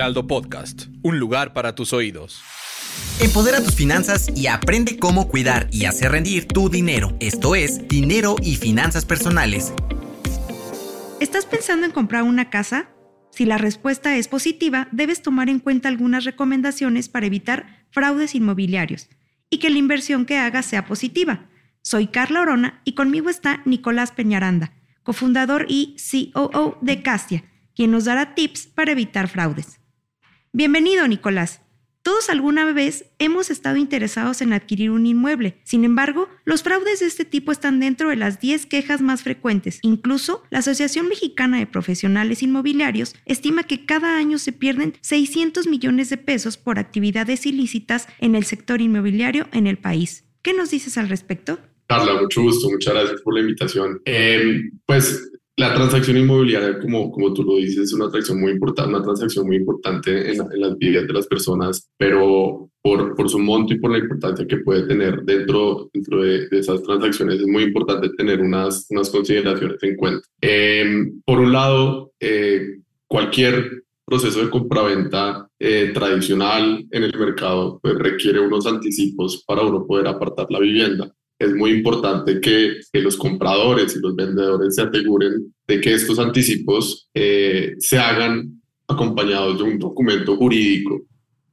Heraldo Podcast, un lugar para tus oídos. Empodera tus finanzas y aprende cómo cuidar y hacer rendir tu dinero. Esto es Dinero y Finanzas Personales. ¿Estás pensando en comprar una casa? Si la respuesta es positiva, debes tomar en cuenta algunas recomendaciones para evitar fraudes inmobiliarios y que la inversión que hagas sea positiva. Soy Carla Orona y conmigo está Nicolás Peñaranda, cofundador y COO de Castia, quien nos dará tips para evitar fraudes. Bienvenido, Nicolás. Todos alguna vez hemos estado interesados en adquirir un inmueble. Sin embargo, los fraudes de este tipo están dentro de las 10 quejas más frecuentes. Incluso, la Asociación Mexicana de Profesionales Inmobiliarios estima que cada año se pierden 600 millones de pesos por actividades ilícitas en el sector inmobiliario en el país. ¿Qué nos dices al respecto? Carla, mucho gusto, muchas gracias por la invitación. Eh, pues la transacción inmobiliaria, como, como tú lo dices, es una transacción muy importante, una transacción muy importante en, en las vidas de las personas, pero por, por, su monto y por la importancia que puede tener dentro, dentro de, esas transacciones, es muy importante tener unas, unas consideraciones en cuenta. Eh, por un lado, eh, cualquier proceso de compraventa eh, tradicional en el mercado pues, requiere unos anticipos para uno poder apartar la vivienda es muy importante que, los compradores y los vendedores se aseguren de que estos anticipos eh, se hagan acompañados de un documento jurídico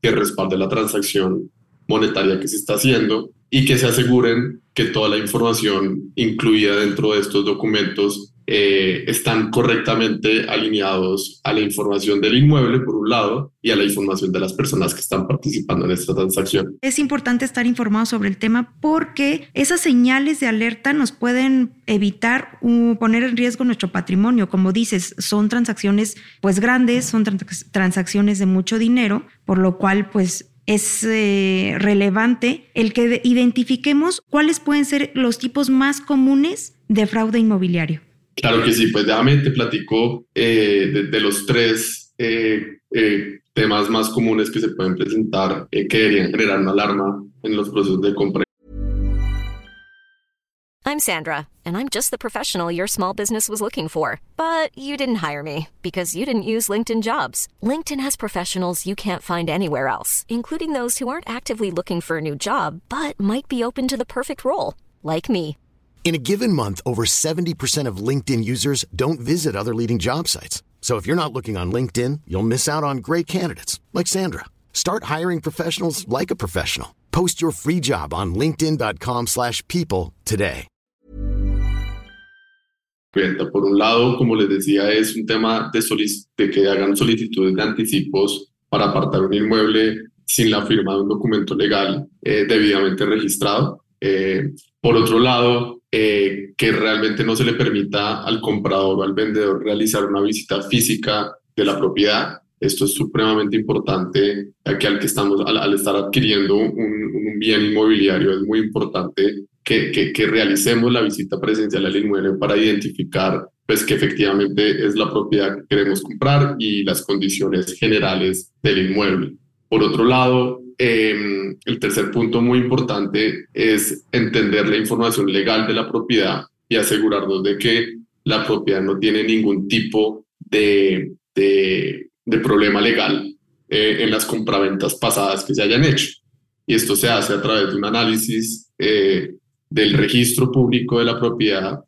que respalde la transacción monetaria que se está haciendo y que se aseguren que toda la información incluida dentro de estos documentos eh, están correctamente alineados a la información del inmueble, por un lado, y a la información de las personas que están participando en esta transacción. Es importante estar informado sobre el tema porque esas señales de alerta nos pueden evitar poner en riesgo nuestro patrimonio. Como dices, son transacciones pues grandes, son transacciones de mucho dinero, por lo cual pues es eh, relevante el que identifiquemos cuáles pueden ser los tipos más comunes de fraude inmobiliario. Claro que sí, pues déjame te platico eh, de, los tres eh, eh, temas más comunes que se pueden presentar que deberían generar una alarma en los procesos de compra. I'm Sandra, and I'm just the professional your small business was looking for. But you didn't hire me because you didn't use LinkedIn jobs. LinkedIn has professionals you can't find anywhere else, including those who aren't actively looking for a new job, but might be open to the perfect role, like me. In a given month, over 70% of LinkedIn users don't visit other leading job sites. So if you're not looking on LinkedIn, you'll miss out on great candidates like Sandra. Start hiring professionals like a professional. Post your free job on linkedin.com/people today. Por un lado, como les decía, es un tema de, de que hagan solicitudes de anticipos para apartar un inmueble sin la firma de un documento legal eh, debidamente registrado. Eh, por otro lado, eh, que realmente no se le permita al comprador o al vendedor realizar una visita física de la propiedad. Esto es supremamente importante, ya al, que estamos, al, estar adquiriendo un, bien inmobiliario es muy importante que, que, realicemos la visita presencial al inmueble para identificar pues, que efectivamente es la propiedad que queremos comprar y las condiciones generales del inmueble. Por otro lado, Em, el tercer punto muy importante es entender la información legal de la propiedad y asegurarnos de que la propiedad no tiene ningún tipo de, de, problema legal eh, en las compraventas pasadas que se hayan hecho. Y esto se hace a través de un análisis eh, del registro público de la propiedad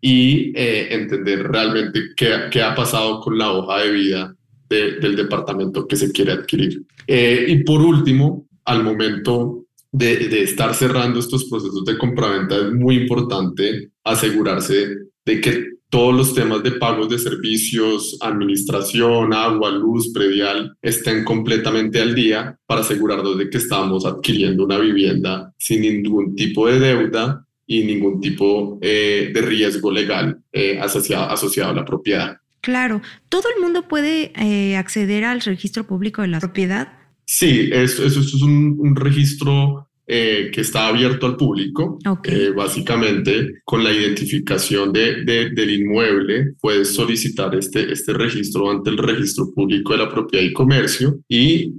y eh, entender realmente qué, qué ha pasado con la hoja de vida del departamento que se quiere adquirir. Eh, y por último, al momento de, estar cerrando estos procesos de compraventa es muy importante asegurarse de que todos los temas de pagos de servicios, administración, agua, luz, predial, estén completamente al día para asegurarnos de que estamos adquiriendo una vivienda sin ningún tipo de deuda y ningún tipo eh, de riesgo legal eh, asociado, asociado a la propiedad. Claro, ¿todo el mundo puede eh, acceder al registro público de la propiedad? Sí, eso, es un, registro eh, que está abierto al público. Eh, básicamente, con la identificación de, del inmueble, puedes solicitar este, este registro ante el registro público de la propiedad y comercio y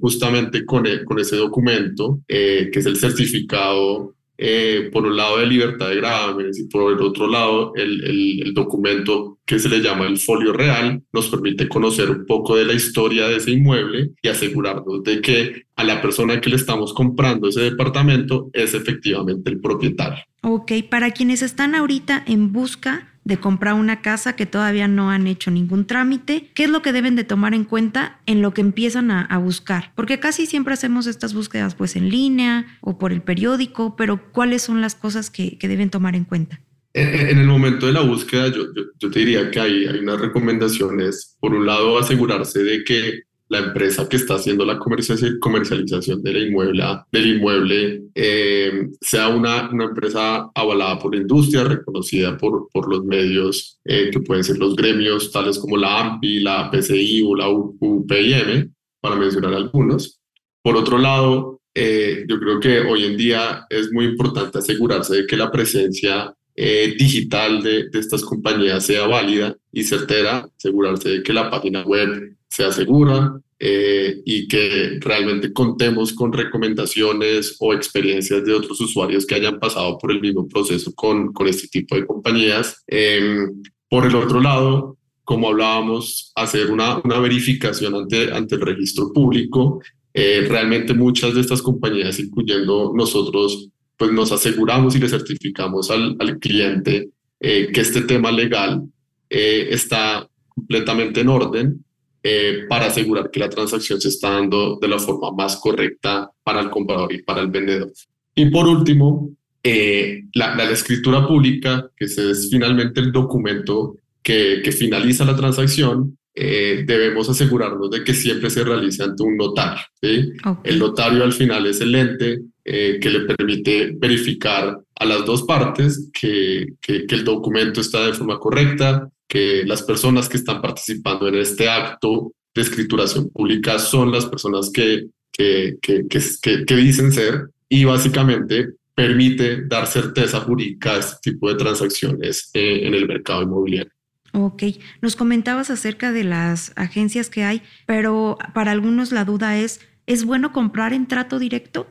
justamente con, con ese documento, que es el certificado eh, por un lado de libertad de gravámenes y por el otro lado el, el, el, documento que se le llama el folio real nos permite conocer un poco de la historia de ese inmueble y asegurarnos de que a la persona que le estamos comprando ese departamento es efectivamente el propietario. Ok, para quienes están ahorita en busca de comprar una casa que todavía no han hecho ningún trámite, ¿qué es lo que deben de tomar en cuenta en lo que empiezan a, a, buscar? Porque casi siempre hacemos estas búsquedas pues en línea o por el periódico, pero ¿cuáles son las cosas que, que deben tomar en cuenta? En, el momento de la búsqueda, yo, yo, yo te diría que hay, hay unas recomendaciones. Por un lado, asegurarse de que la empresa que está haciendo la comercialización del inmueble, del inmueble eh, sea una, una, empresa avalada por la industria, reconocida por, por los medios eh, que pueden ser los gremios tales como la AMPI, la PCI o la UPIM, para mencionar algunos. Por otro lado, eh, yo creo que hoy en día es muy importante asegurarse de que la presencia digital de, estas compañías sea válida y certera, asegurarse de que la página web sea segura eh, y que realmente contemos con recomendaciones o experiencias de otros usuarios que hayan pasado por el mismo proceso con, con este tipo de compañías. Eh, por el otro lado, como hablábamos, hacer una, una verificación ante, ante el registro público. Eh, realmente muchas de estas compañías, incluyendo nosotros, pues nos aseguramos y le certificamos al, al cliente eh, que este tema legal eh, está completamente en orden eh, para asegurar que la transacción se está dando de la forma más correcta para el comprador y para el vendedor. Y por último, eh, la, la, escritura pública, que es finalmente el documento que, que finaliza la transacción, eh, debemos asegurarnos de que siempre se realice ante un notario. ¿sí? Okay. El notario al final es el ente eh, que le permite verificar a las dos partes que, que, que, el documento está de forma correcta, que las personas que están participando en este acto de escrituración pública son las personas que, que, que dicen ser y básicamente permite dar certeza jurídica a este tipo de transacciones eh, en el mercado inmobiliario. Ok, nos comentabas acerca de las agencias que hay, pero para algunos la duda es, ¿es bueno comprar en trato directo?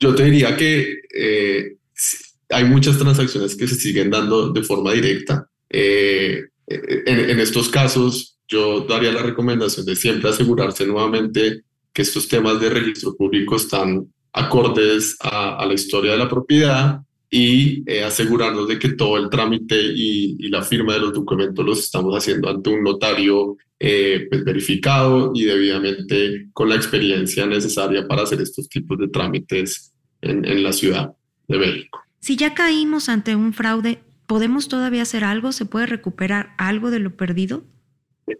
Yo te diría que eh, hay muchas transacciones que se siguen dando de forma directa. Eh, en, en, estos casos, yo daría la recomendación de siempre asegurarse nuevamente que estos temas de registro público están acordes a, a la historia de la propiedad y eh, asegurarnos de que todo el trámite y, y, la firma de los documentos los estamos haciendo ante un notario eh, pues verificado y debidamente con la experiencia necesaria para hacer estos tipos de trámites en, en la ciudad de México. Si ya caímos ante un fraude, ¿podemos todavía hacer algo? ¿Se puede recuperar algo de lo perdido?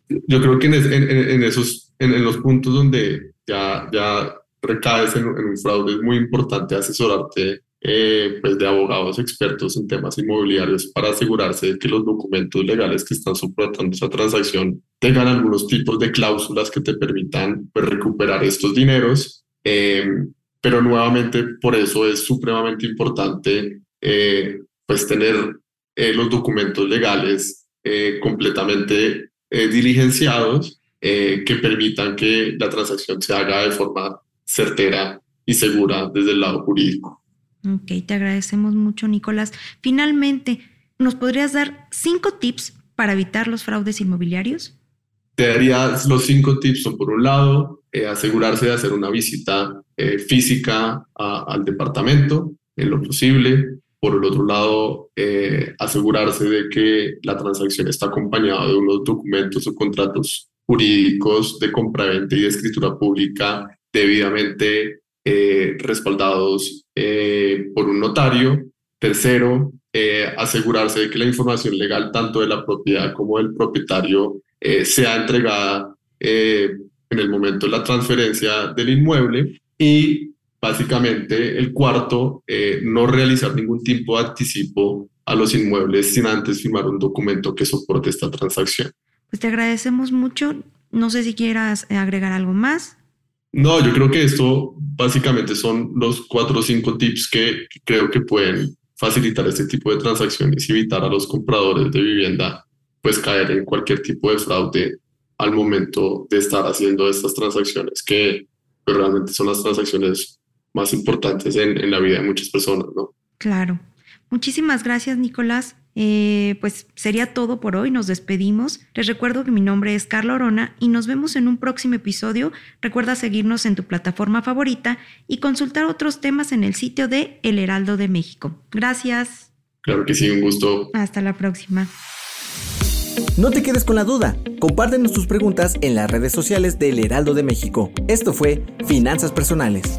Yo creo que en, en, en esos, en, los puntos donde ya, ya recaes en, un fraude es muy importante asesorarte eh, pues de abogados expertos en temas inmobiliarios para asegurarse de que los documentos legales que están soportando esa transacción tengan algunos tipos de cláusulas que te permitan pues, recuperar estos dineros. Eh, pero nuevamente por eso es supremamente importante eh, pues tener eh, los documentos legales eh, completamente eh, diligenciados que permitan que la transacción se haga de forma certera y segura desde el lado jurídico. Ok, te agradecemos mucho, Nicolás. Finalmente, ¿nos podrías dar cinco tips para evitar los fraudes inmobiliarios? Te daría los cinco tips. Son, por un lado, eh, asegurarse de hacer una visita eh, física a, al departamento en lo posible. Por el otro lado, eh, asegurarse de que la transacción está acompañada de unos documentos o contratos jurídicos de compraventa y de escritura pública debidamente eh, respaldados eh, por un notario. Tercero, eh, asegurarse de que la información legal tanto de la propiedad como del propietario eh, sea entregada eh, en el momento de la transferencia del inmueble. Y básicamente el cuarto, no realizar ningún tipo de anticipo a los inmuebles sin antes firmar un documento que soporte esta transacción. Pues te agradecemos mucho. No sé si quieras agregar algo más. No, yo creo que esto básicamente son los cuatro o cinco tips que creo que pueden facilitar este tipo de transacciones y evitar a los compradores de vivienda pues caer en cualquier tipo de fraude al momento de estar haciendo estas transacciones que pues, realmente son las transacciones más importantes en, en la vida de muchas personas, ¿no? Claro. Muchísimas gracias, Nicolás. Eh, pues sería todo por hoy, nos despedimos. Les recuerdo que mi nombre es Carla Orona y nos vemos en un próximo episodio. Recuerda seguirnos en tu plataforma favorita y consultar otros temas en el sitio de El Heraldo de México. Gracias. Claro que sí, un gusto. Hasta la próxima. No te quedes con la duda. Compártenos tus preguntas en las redes sociales del Heraldo de México. Esto fue Finanzas Personales.